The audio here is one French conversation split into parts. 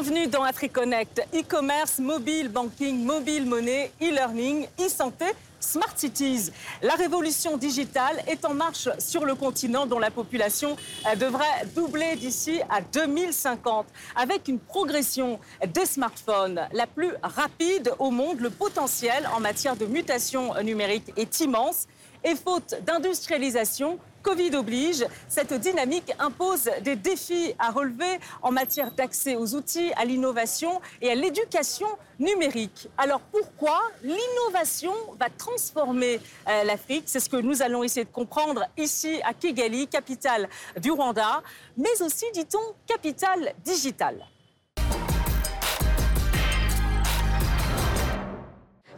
Bienvenue dans AfriConnect. E-commerce, mobile banking, mobile monnaie, e-learning, e-santé, Smart Cities. La révolution digitale est en marche sur le continent dont la population euh, devrait doubler d'ici à 2050. Avec une progression des smartphones la plus rapide au monde, le potentiel en matière de mutation numérique est immense. Et faute d'industrialisation, Covid oblige, cette dynamique impose des défis à relever en matière d'accès aux outils, à l'innovation et à l'éducation numérique. Alors pourquoi l'innovation va transformer euh, l'Afrique? C'est ce que nous allons essayer de comprendre ici à Kigali, capitale du Rwanda, mais aussi, dit-on, capitale digitale.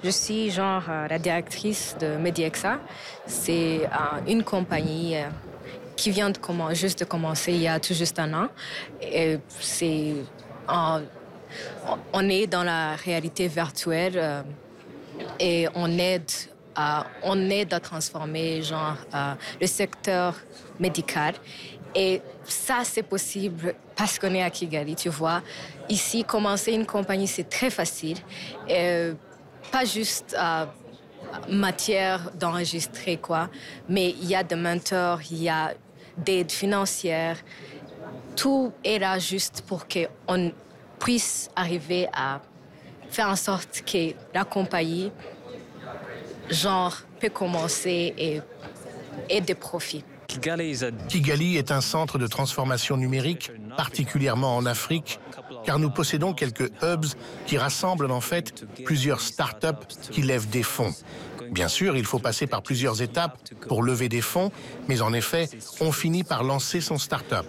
Je suis genre euh, la directrice de Mediexa. C'est euh, une compagnie euh, qui vient de commencer, juste de commencer il y a tout juste un an. Et c'est, on est dans la réalité virtuelle et on aide à, on aide à transformer genre le secteur médical. Et ça, c'est possible parce qu'on est à Kigali, tu vois. Ici, commencer une compagnie, c'est très facile. Pas juste euh, matière d'enregistrer, quoi, mais il y a des mentors, il y a d'aide financière. Tout est là juste pour qu'on puisse arriver à faire en sorte que la compagnie, genre, peut commencer et, et des profits. Kigali est un centre de transformation numérique, particulièrement en Afrique, car nous possédons quelques hubs qui rassemblent en fait plusieurs start-up qui lèvent des fonds. Bien sûr, il faut passer par plusieurs étapes pour lever des fonds, mais en effet, on finit par lancer son start-up.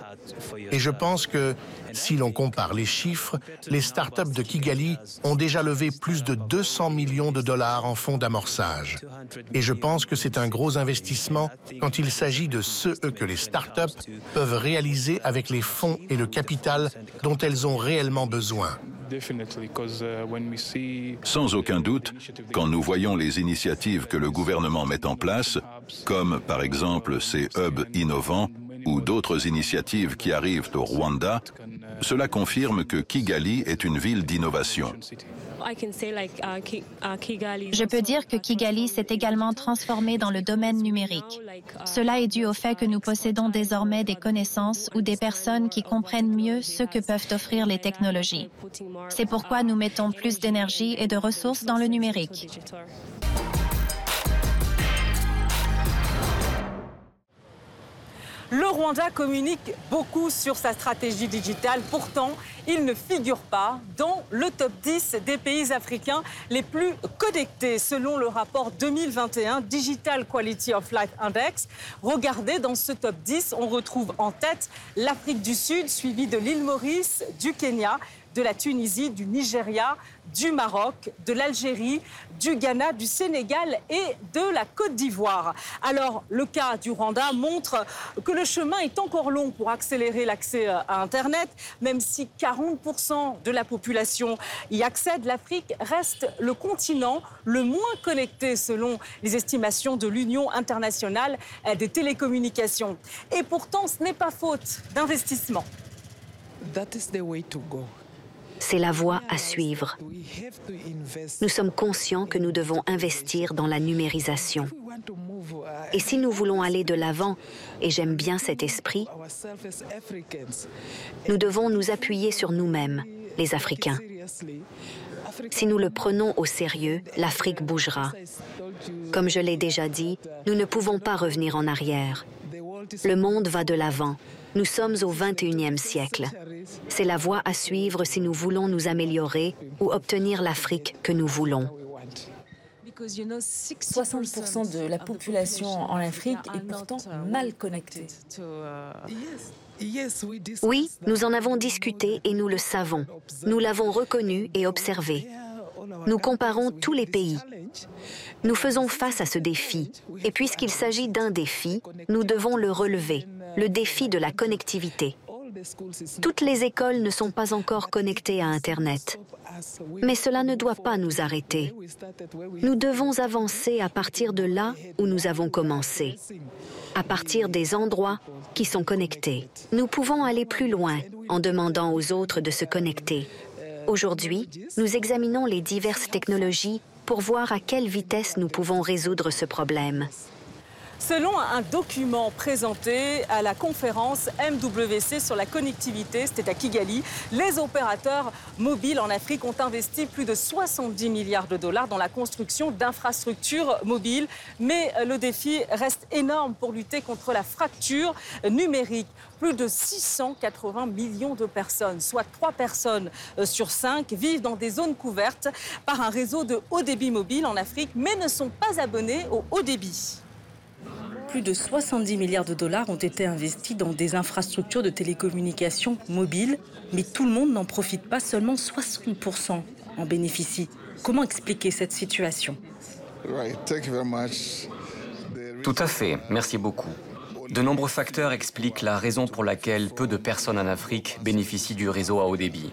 Et je pense que si l'on compare les chiffres, les start-up de Kigali ont déjà levé plus de 200 millions de dollars en fonds d'amorçage. Et je pense que c'est un gros investissement quand il s'agit de ce que les start-up peuvent réaliser avec les fonds et le capital dont elles ont réellement besoin. Sans aucun doute, quand nous voyons les initiatives que le gouvernement met en place, comme par exemple ces hubs innovants, ou d'autres initiatives qui arrivent au Rwanda, cela confirme que Kigali est une ville d'innovation. Je peux dire que Kigali s'est également transformé dans le domaine numérique. Cela est dû au fait que nous possédons désormais des connaissances ou des personnes qui comprennent mieux ce que peuvent offrir les technologies. C'est pourquoi nous mettons plus d'énergie et de ressources dans le numérique. Le Rwanda communique beaucoup sur sa stratégie digitale. Pourtant, il ne figure pas dans le top 10 des pays africains les plus connectés, selon le rapport 2021 Digital Quality of Life Index. Regardez, dans ce top 10, on retrouve en tête l'Afrique du Sud, suivie de l'île Maurice, du Kenya, de la Tunisie, du Nigeria, du Maroc, de l'Algérie, du Ghana, du Sénégal et de la Côte d'Ivoire. Alors, le cas du Rwanda montre que le chemin est encore long pour accélérer l'accès à Internet. Même si 40% de la population y accède, l'Afrique reste le continent le moins connecté selon les estimations de l'Union internationale des télécommunications. Et pourtant, ce n'est pas faute d'investissement. C'est la voie à suivre. Nous sommes conscients que nous devons investir dans la numérisation. Et si nous voulons aller de l'avant, et j'aime bien cet esprit, nous devons nous appuyer sur nous-mêmes, les Africains. Si nous le prenons au sérieux, l'Afrique bougera. Comme je l'ai déjà dit, nous ne pouvons pas revenir en arrière. Le monde va de l'avant. Nous sommes au 21e siècle. C'est la voie à suivre si nous voulons nous améliorer ou obtenir l'Afrique que nous voulons. 60% de la population en Afrique est pourtant mal connectée. Oui, nous en avons discuté et nous le savons. Nous l'avons reconnu et observé. Nous comparons tous les pays. Nous faisons face à ce défi. Et puisqu'il s'agit d'un défi, nous devons le relever, le défi de la connectivité. Toutes les écoles ne sont pas encore connectées à Internet. Mais cela ne doit pas nous arrêter. Nous devons avancer à partir de là où nous avons commencé, à partir des endroits qui sont connectés. Nous pouvons aller plus loin en demandant aux autres de se connecter. Aujourd'hui, nous examinons les diverses technologies pour voir à quelle vitesse nous pouvons résoudre ce problème. Selon un document présenté à la conférence MWC sur la connectivité, c'était à Kigali, les opérateurs mobiles en Afrique ont investi plus de 70 milliards de dollars dans la construction d'infrastructures mobiles. Mais le défi reste énorme pour lutter contre la fracture numérique. Plus de 680 millions de personnes, soit 3 personnes sur 5, vivent dans des zones couvertes par un réseau de haut débit mobile en Afrique, mais ne sont pas abonnés au haut débit. Plus de 70 milliards de dollars ont été investis dans des infrastructures de télécommunications mobiles, mais tout le monde n'en profite pas, seulement 60% en bénéficient. Comment expliquer cette situation? Tout à fait, merci beaucoup. De nombreux facteurs expliquent la raison pour laquelle peu de personnes en Afrique bénéficient du réseau à haut débit.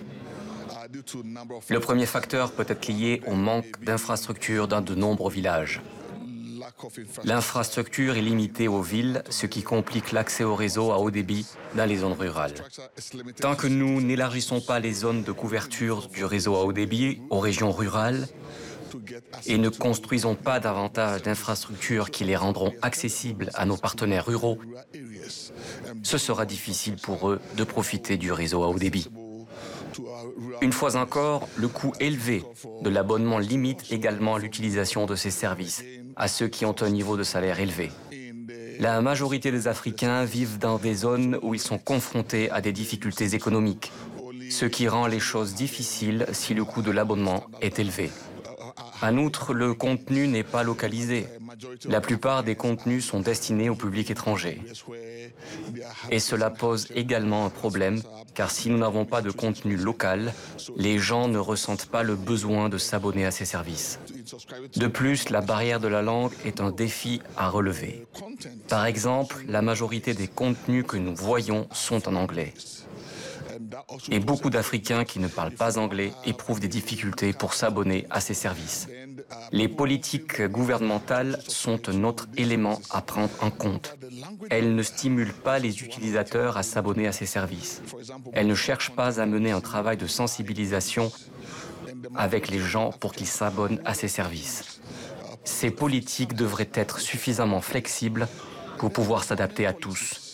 Le premier facteur peut être lié au manque d'infrastructures dans de nombreux villages. L'infrastructure est limitée aux villes, ce qui complique l'accès au réseau à haut débit dans les zones rurales. Tant que nous n'élargissons pas les zones de couverture du réseau à haut débit aux régions rurales et ne construisons pas davantage d'infrastructures qui les rendront accessibles à nos partenaires ruraux, ce sera difficile pour eux de profiter du réseau à haut débit. Une fois encore, le coût élevé de l'abonnement limite également l'utilisation de ces services à ceux qui ont un niveau de salaire élevé. La majorité des Africains vivent dans des zones où ils sont confrontés à des difficultés économiques, ce qui rend les choses difficiles si le coût de l'abonnement est élevé. En outre, le contenu n'est pas localisé. La plupart des contenus sont destinés au public étranger. Et cela pose également un problème, car si nous n'avons pas de contenu local, les gens ne ressentent pas le besoin de s'abonner à ces services. De plus, la barrière de la langue est un défi à relever. Par exemple, la majorité des contenus que nous voyons sont en anglais. Et beaucoup d'Africains qui ne parlent pas anglais éprouvent des difficultés pour s'abonner à ces services. Les politiques gouvernementales sont un autre élément à prendre en compte. Elles ne stimulent pas les utilisateurs à s'abonner à ces services. Elles ne cherchent pas à mener un travail de sensibilisation avec les gens pour qu'ils s'abonnent à ces services. Ces politiques devraient être suffisamment flexibles pour pouvoir s'adapter à tous.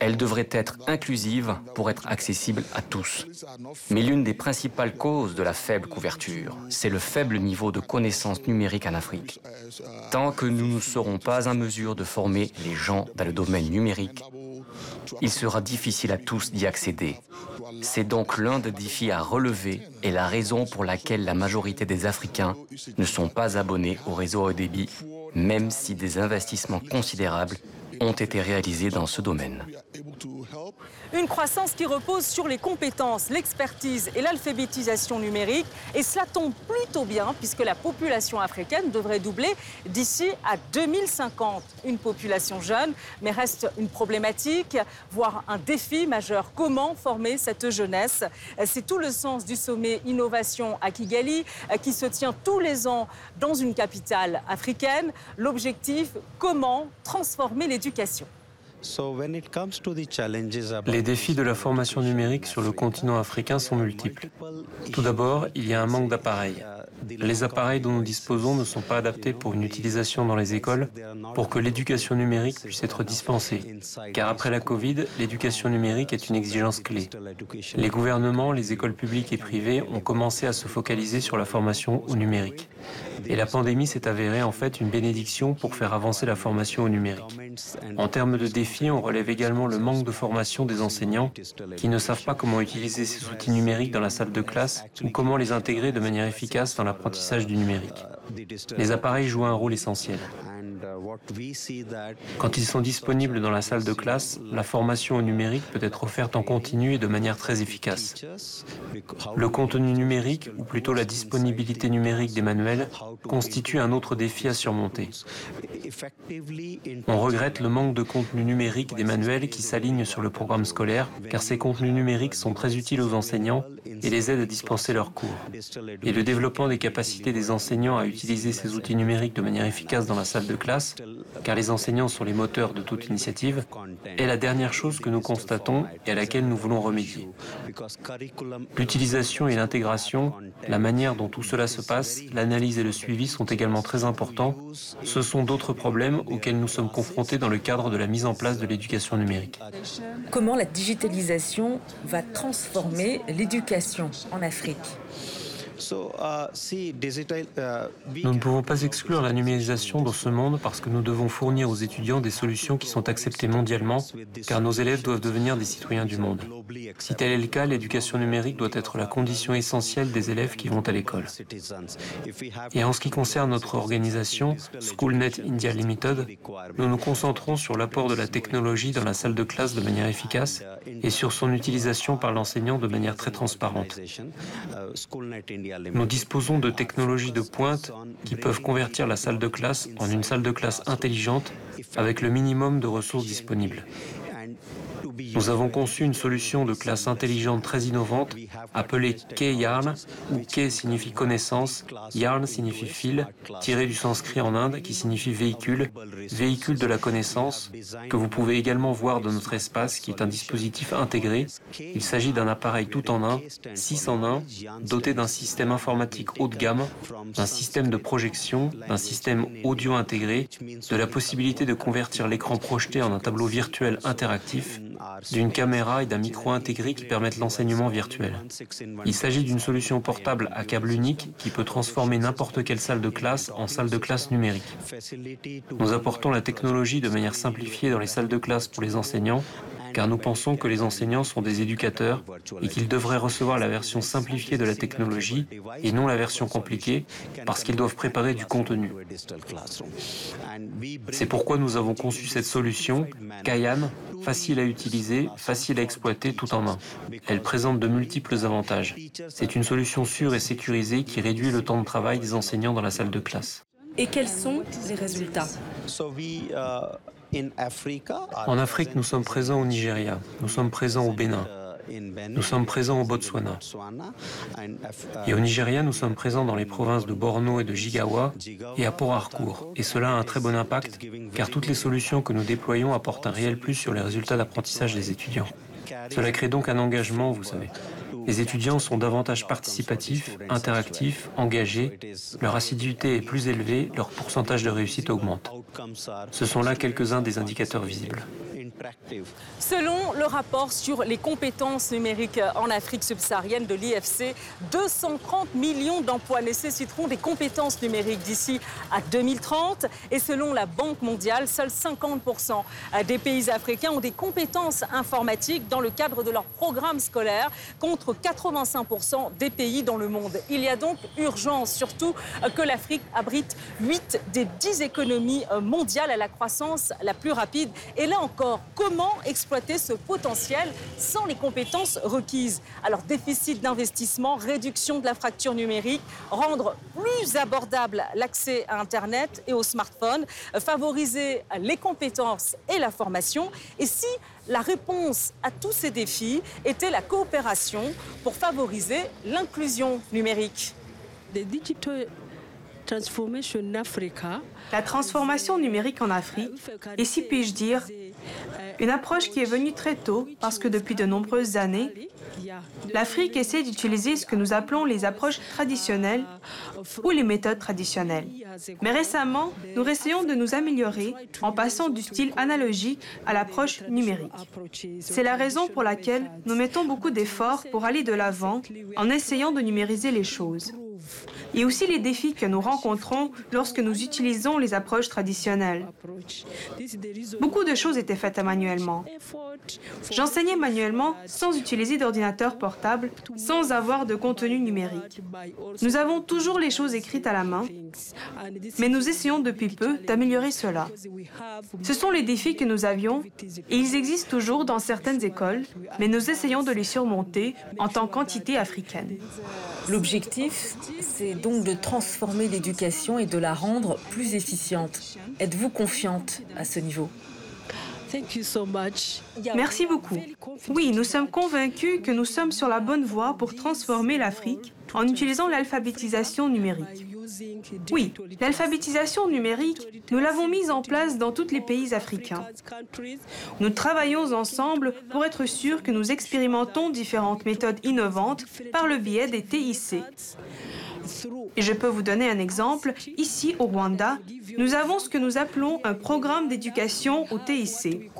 Elle devrait être inclusive pour être accessible à tous. Mais l'une des principales causes de la faible couverture, c'est le faible niveau de connaissance numérique en Afrique. Tant que nous ne serons pas en mesure de former les gens dans le domaine numérique, il sera difficile à tous d'y accéder. C'est donc l'un des défis à relever et la raison pour laquelle la majorité des Africains ne sont pas abonnés au réseau haut débit, même si des investissements considérables ont été réalisés dans ce domaine. Une croissance qui repose sur les compétences, l'expertise et l'alphabétisation numérique. Et cela tombe plutôt bien puisque la population africaine devrait doubler d'ici à 2050. Une population jeune, mais reste une problématique, voire un défi majeur. Comment former cette jeunesse? C'est tout le sens du sommet Innovation à Kigali qui se tient tous les ans dans une capitale africaine. L'objectif, comment transformer l'éducation? Les défis de la formation numérique sur le continent africain sont multiples. Tout d'abord, il y a un manque d'appareils. Les appareils dont nous disposons ne sont pas adaptés pour une utilisation dans les écoles pour que l'éducation numérique puisse être dispensée. Car après la Covid, l'éducation numérique est une exigence clé. Les gouvernements, les écoles publiques et privées ont commencé à se focaliser sur la formation au numérique. Et la pandémie s'est avérée en fait une bénédiction pour faire avancer la formation au numérique. En termes de défis, on relève également le manque de formation des enseignants qui ne savent pas comment utiliser ces outils numériques dans la salle de classe ou comment les intégrer de manière efficace dans l'apprentissage du numérique. Les appareils jouent un rôle essentiel. Quand ils sont disponibles dans la salle de classe, la formation au numérique peut être offerte en continu et de manière très efficace. Le contenu numérique, ou plutôt la disponibilité numérique des manuels, constitue un autre défi à surmonter. On regrette le manque de contenu numérique des manuels qui s'alignent sur le programme scolaire, car ces contenus numériques sont très utiles aux enseignants et les aident à dispenser leurs cours. Et le développement des capacités des enseignants à utiliser ces outils numériques de manière efficace dans la salle de classe, car les enseignants sont les moteurs de toute initiative, est la dernière chose que nous constatons et à laquelle nous voulons remédier. L'utilisation et l'intégration, la manière dont tout cela se passe, l'analyse et le suivi sont également très importants. Ce sont d'autres problèmes auxquels nous sommes confrontés dans le cadre de la mise en place de l'éducation numérique. Comment la digitalisation va transformer l'éducation en Afrique? Nous ne pouvons pas exclure la numérisation dans ce monde parce que nous devons fournir aux étudiants des solutions qui sont acceptées mondialement, car nos élèves doivent devenir des citoyens du monde. Si tel est le cas, l'éducation numérique doit être la condition essentielle des élèves qui vont à l'école. Et en ce qui concerne notre organisation, SchoolNet India Limited, nous nous concentrons sur l'apport de la technologie dans la salle de classe de manière efficace et sur son utilisation par l'enseignant de manière très transparente. Nous disposons de technologies de pointe qui peuvent convertir la salle de classe en une salle de classe intelligente avec le minimum de ressources disponibles. Nous avons conçu une solution de classe intelligente très innovante appelée K-Yarn, où K signifie connaissance, Yarn signifie fil, tiré du sanskrit en Inde qui signifie véhicule, véhicule de la connaissance, que vous pouvez également voir dans notre espace qui est un dispositif intégré. Il s'agit d'un appareil tout en un, 6 en 1, doté d'un système informatique haut de gamme, d'un système de projection, d'un système audio intégré, de la possibilité de convertir l'écran projeté en un tableau virtuel interactif, d'une caméra et d'un micro intégré qui permettent l'enseignement virtuel. Il s'agit d'une solution portable à câble unique qui peut transformer n'importe quelle salle de classe en salle de classe numérique. Nous apportons la technologie de manière simplifiée dans les salles de classe pour les enseignants car nous pensons que les enseignants sont des éducateurs et qu'ils devraient recevoir la version simplifiée de la technologie et non la version compliquée, parce qu'ils doivent préparer du contenu. C'est pourquoi nous avons conçu cette solution, Kayan, facile à utiliser, facile à exploiter tout en un. Elle présente de multiples avantages. C'est une solution sûre et sécurisée qui réduit le temps de travail des enseignants dans la salle de classe. Et quels sont les résultats? En Afrique, nous sommes présents au Nigeria, nous sommes présents au Bénin, nous sommes présents au Botswana. Et au Nigeria, nous sommes présents dans les provinces de Borno et de Jigawa et à Port Harcourt. Et cela a un très bon impact car toutes les solutions que nous déployons apportent un réel plus sur les résultats d'apprentissage des étudiants. Cela crée donc un engagement, vous savez. Les étudiants sont davantage participatifs, interactifs, engagés, leur assiduité est plus élevée, leur pourcentage de réussite augmente. Ce sont là quelques-uns des indicateurs visibles. Selon le rapport sur les compétences numériques en Afrique subsaharienne de l'IFC, 230 millions d'emplois nécessiteront des compétences numériques d'ici à 2030. Et selon la Banque mondiale, seuls 50% des pays africains ont des compétences informatiques dans le cadre de leur programme scolaire, contre 85% des pays dans le monde. Il y a donc urgence, surtout que l'Afrique abrite 8 des 10 économies mondiales à la croissance la plus rapide. Et là encore, comment exploiter ce potentiel sans les compétences requises Alors déficit d'investissement, réduction de la fracture numérique, rendre plus abordable l'accès à Internet et aux smartphones, favoriser les compétences et la formation. Et si la réponse à tous ces défis était la coopération pour favoriser l'inclusion numérique? La transformation numérique en Afrique et si puis-je dire, une approche qui est venue très tôt parce que depuis de nombreuses années, l'Afrique essaie d'utiliser ce que nous appelons les approches traditionnelles ou les méthodes traditionnelles. Mais récemment, nous essayons de nous améliorer en passant du style analogique à l'approche numérique. C'est la raison pour laquelle nous mettons beaucoup d'efforts pour aller de l'avant en essayant de numériser les choses. Et aussi les défis que nous rencontrons lorsque nous utilisons les approches traditionnelles. Beaucoup de choses étaient faites manuellement. J'enseignais manuellement sans utiliser d'ordinateur portable, sans avoir de contenu numérique. Nous avons toujours les choses écrites à la main, mais nous essayons depuis peu d'améliorer cela. Ce sont les défis que nous avions et ils existent toujours dans certaines écoles, mais nous essayons de les surmonter en tant qu'entité africaine. L'objectif, c'est donc de transformer l'éducation et de la rendre plus efficiente. Êtes-vous confiante à ce niveau? Merci beaucoup. Oui, nous sommes convaincus que nous sommes sur la bonne voie pour transformer l'Afrique en utilisant l'alphabétisation numérique. Oui, l'alphabétisation numérique, nous l'avons mise en place dans tous les pays africains. Nous travaillons ensemble pour être sûrs que nous expérimentons différentes méthodes innovantes par le biais des TIC. Et je peux vous donner un exemple. Ici, au Rwanda, nous avons ce que nous appelons un programme d'éducation au TIC.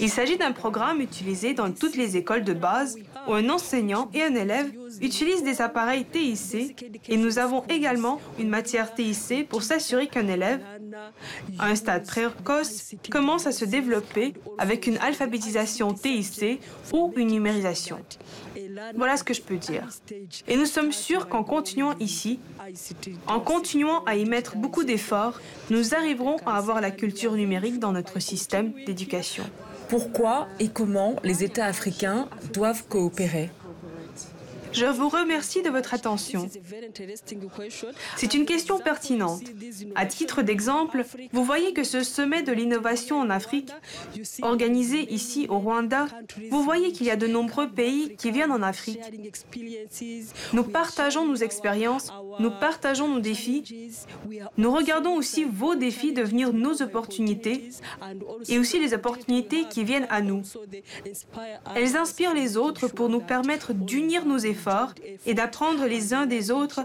Il s'agit d'un programme utilisé dans toutes les écoles de base où un enseignant et un élève utilisent des appareils TIC et nous avons également une matière TIC pour s'assurer qu'un élève, à un stade précoce, commence à se développer avec une alphabétisation TIC ou une numérisation. Voilà ce que je peux dire. Et nous sommes sûrs qu'en continuant ici, en continuant à y mettre beaucoup d'efforts, nous arriverons à avoir la culture numérique dans notre système d'éducation. Pourquoi et comment les États africains doivent coopérer? Je vous remercie de votre attention. C'est une question pertinente. À titre d'exemple, vous voyez que ce sommet de l'innovation en Afrique, organisé ici au Rwanda, vous voyez qu'il y a de nombreux pays qui viennent en Afrique. Nous partageons nos expériences, nous partageons nos défis, nous regardons aussi vos défis devenir nos opportunités et aussi les opportunités qui viennent à nous. Elles inspirent les autres pour nous permettre d'unir nos efforts et d'apprendre les uns des autres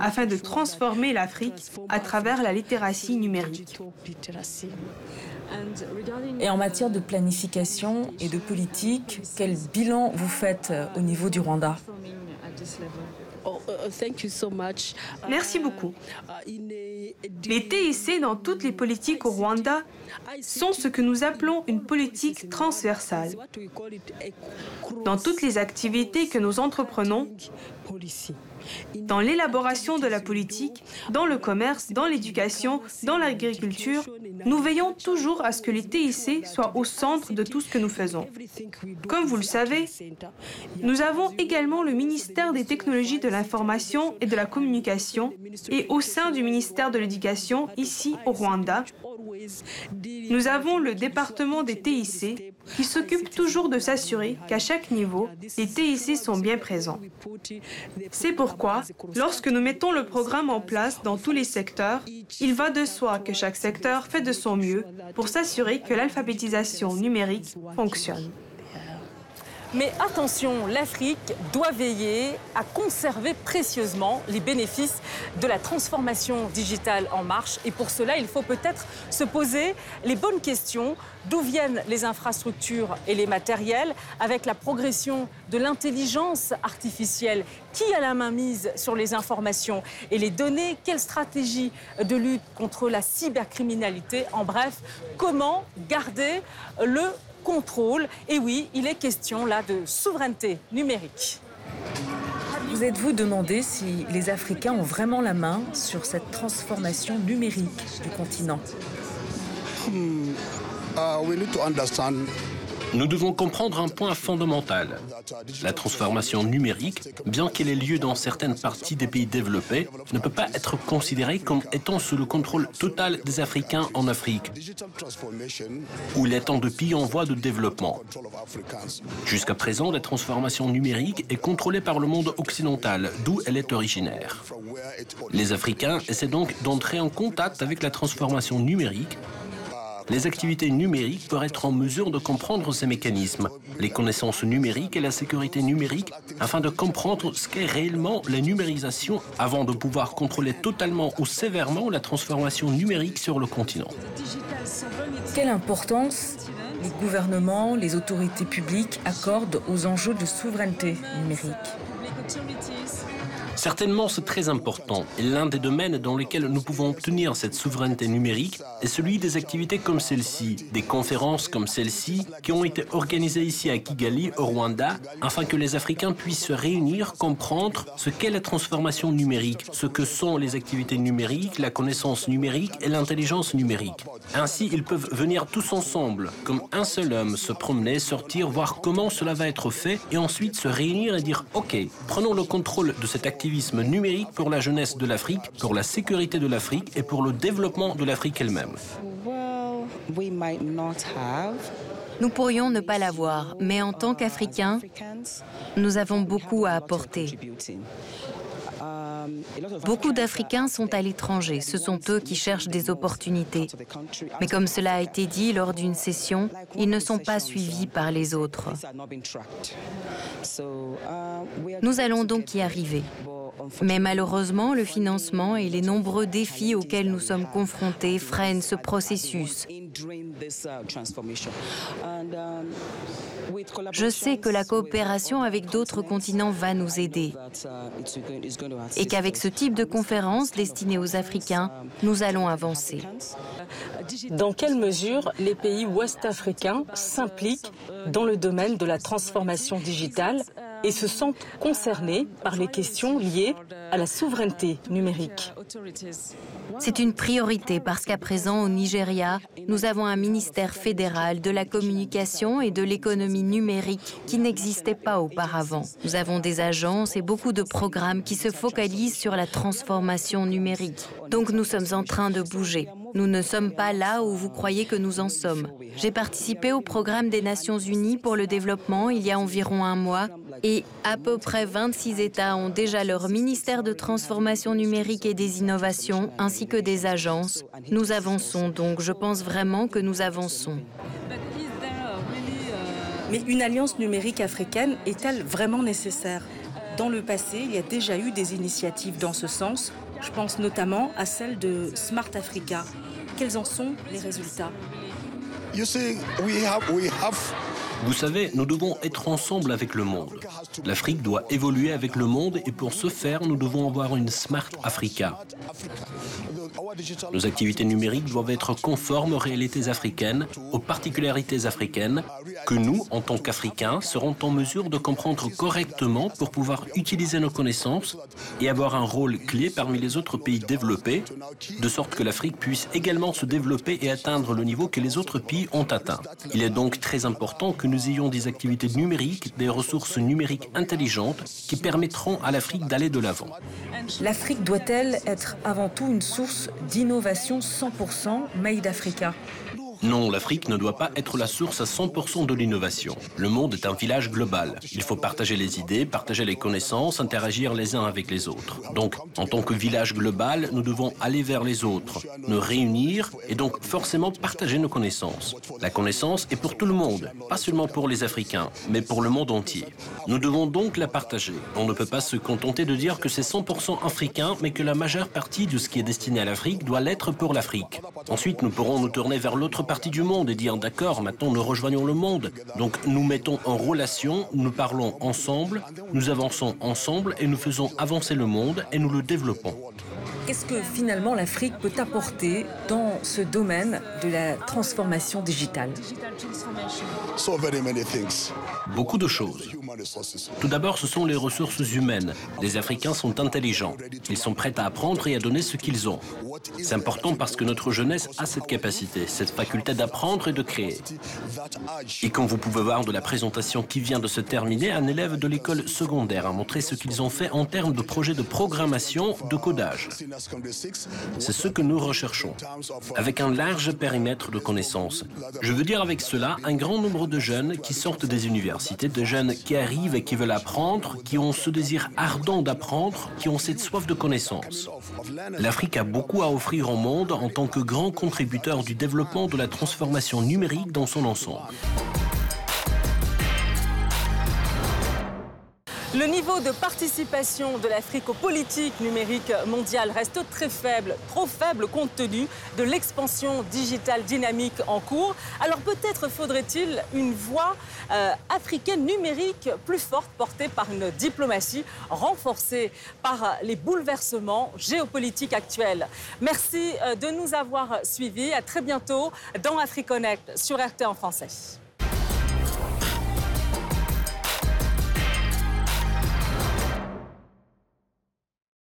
afin de transformer l'Afrique à travers la littératie numérique. Et en matière de planification et de politique, quel bilan vous faites au niveau du Rwanda? Merci beaucoup. Les TIC dans toutes les politiques au Rwanda sont ce que nous appelons une politique transversale. Dans toutes les activités que nous entreprenons, dans l'élaboration de la politique, dans le commerce, dans l'éducation, dans l'agriculture, nous veillons toujours à ce que les TIC soient au centre de tout ce que nous faisons. Comme vous le savez, nous avons également le ministère des technologies de l'information et de la communication et au sein du ministère de l'Éducation, ici au Rwanda, nous avons le département des TIC qui s'occupe toujours de s'assurer qu'à chaque niveau, les TIC sont bien présents. C'est pourquoi, lorsque nous mettons le programme en place dans tous les secteurs, il va de soi que chaque secteur fait de son mieux pour s'assurer que l'alphabétisation numérique fonctionne. Mais attention, l'Afrique doit veiller à conserver précieusement les bénéfices de la transformation digitale en marche. Et pour cela, il faut peut-être se poser les bonnes questions. D'où viennent les infrastructures et les matériels? Avec la progression de l'intelligence artificielle, qui a la main mise sur les informations et les données? Quelle stratégie de lutte contre la cybercriminalité? En bref, comment garder le contrôle. Et oui, il est question là de souveraineté numérique. Vous êtes-vous demandé si les Africains ont vraiment la main sur cette transformation numérique du continent? Hmm. uh, nous devons comprendre un point fondamental. La transformation numérique, bien qu'elle ait lieu dans certaines parties des pays développés, ne peut pas être considérée comme étant sous le contrôle total des Africains en Afrique, où il de pays en voie de développement. Jusqu'à présent, la transformation numérique est contrôlée par le monde occidental, d'où elle est originaire. Les Africains essaient donc d'entrer en contact avec la transformation numérique les activités numériques pourraient être en mesure de comprendre ces mécanismes, les connaissances numériques et la sécurité numérique, afin de comprendre ce qu'est réellement la numérisation avant de pouvoir contrôler totalement ou sévèrement la transformation numérique sur le continent. Quelle importance les gouvernements, les autorités publiques accordent aux enjeux de souveraineté numérique? Certainement, c'est très important. Et l'un des domaines dans lesquels nous pouvons obtenir cette souveraineté numérique est celui des activités comme celle-ci, des conférences comme celle-ci, qui ont été organisées ici à Kigali, au Rwanda, afin que les Africains puissent se réunir, comprendre ce qu'est la transformation numérique, ce que sont les activités numériques, la connaissance numérique et l'intelligence numérique. Ainsi, ils peuvent venir tous ensemble, comme un seul homme, se promener, sortir, voir comment cela va être fait, et ensuite se réunir et dire, OK, prenons le contrôle de cet numérique pour la jeunesse de l'Afrique, pour la sécurité de l'Afrique et pour le développement de l'Afrique elle-même. Nous pourrions ne pas l'avoir, mais en tant qu'Africains, nous avons beaucoup à apporter. Beaucoup d'Africains sont à l'étranger, ce sont eux qui cherchent des opportunités. Mais comme cela a été dit lors d'une session, ils ne sont pas suivis par les autres. Nous allons donc y arriver. Mais malheureusement, le financement et les nombreux défis auxquels nous sommes confrontés freinent ce processus. Je sais que la coopération avec d'autres continents va nous aider et qu'avec ce type de conférence destinée aux Africains, nous allons avancer. Dans quelle mesure les pays ouest-africains s'impliquent dans le domaine de la transformation digitale et se sentent concernés par les questions liées à la souveraineté numérique. C'est une priorité parce qu'à présent au Nigeria, nous avons un ministère fédéral de la communication et de l'économie numérique qui n'existait pas auparavant. Nous avons des agences et beaucoup de programmes qui se focalisent sur la transformation numérique. Donc nous sommes en train de bouger. Nous ne sommes pas là où vous croyez que nous en sommes. J'ai participé au programme des Nations Unies pour le développement il y a environ un mois et à peu près 26 États ont déjà leur ministère de transformation numérique et des innovations ainsi que des agences. Nous avançons donc, je pense vraiment que nous avançons. Mais une alliance numérique africaine est-elle vraiment nécessaire? Dans le passé, il y a déjà eu des initiatives dans ce sens. Je pense notamment à celle de Smart Africa. Quels en sont les résultats? Vous savez, nous devons être ensemble avec le monde. L'Afrique doit évoluer avec le monde et pour ce faire, nous devons avoir une Smart Africa. Nos activités numériques doivent être conformes aux réalités africaines, aux particularités africaines, que nous, en tant qu'Africains, serons en mesure de comprendre correctement pour pouvoir utiliser nos connaissances et avoir un rôle clé parmi les autres pays développés, de sorte que l'Afrique puisse également se développer et atteindre le niveau que les autres pays ont atteint. Il est donc très important que nous ayons des activités numériques, des ressources numériques intelligentes qui permettront à l'Afrique d'aller de l'avant. L'Afrique doit-elle être avant tout une source d'innovation 100% Made Africa? Non, l'Afrique ne doit pas être la source à 100% de l'innovation. Le monde est un village global. Il faut partager les idées, partager les connaissances, interagir les uns avec les autres. Donc, en tant que village global, nous devons aller vers les autres, nous réunir et donc forcément partager nos connaissances. La connaissance est pour tout le monde, pas seulement pour les Africains, mais pour le monde entier. Nous devons donc la partager. On ne peut pas se contenter de dire que c'est 100% africain, mais que la majeure partie de ce qui est destiné à l'Afrique doit l'être pour l'Afrique. Ensuite, nous pourrons nous tourner vers l'autre partie du monde et dire d'accord, maintenant nous rejoignons le monde. Donc nous mettons en relation, nous parlons ensemble, nous avançons ensemble et nous faisons avancer le monde et nous le développons. Qu'est-ce que finalement l'Afrique peut apporter dans ce domaine de la transformation digitale? Beaucoup de choses. Tout d'abord, ce sont les ressources humaines. Les Africains sont intelligents. Ils sont prêts à apprendre et à donner ce qu'ils ont. C'est important parce que notre jeunesse a cette capacité, cette faculté d'apprendre et de créer. Et comme vous pouvez voir de la présentation qui vient de se terminer, un élève de l'école secondaire a montré ce qu'ils ont fait en termes de projets de programmation, de codage. C'est ce que nous recherchons, avec un large périmètre de connaissances. Je veux dire avec cela un grand nombre de jeunes qui sortent des universités, de jeunes qui arrivent et qui veulent apprendre, qui ont ce désir ardent d'apprendre, qui ont cette soif de connaissances. L'Afrique a beaucoup à offrir au monde en tant que grand contributeur du développement de la transformation numérique dans son ensemble. Le niveau de participation de l'Afrique aux politiques numériques mondiales reste très faible, trop faible compte tenu de l'expansion digitale dynamique en cours. Alors peut-être faudrait-il une voix euh, africaine numérique plus forte portée par une diplomatie renforcée par les bouleversements géopolitiques actuels. Merci euh, de nous avoir suivis. À très bientôt dans AfriConnect sur RT en français.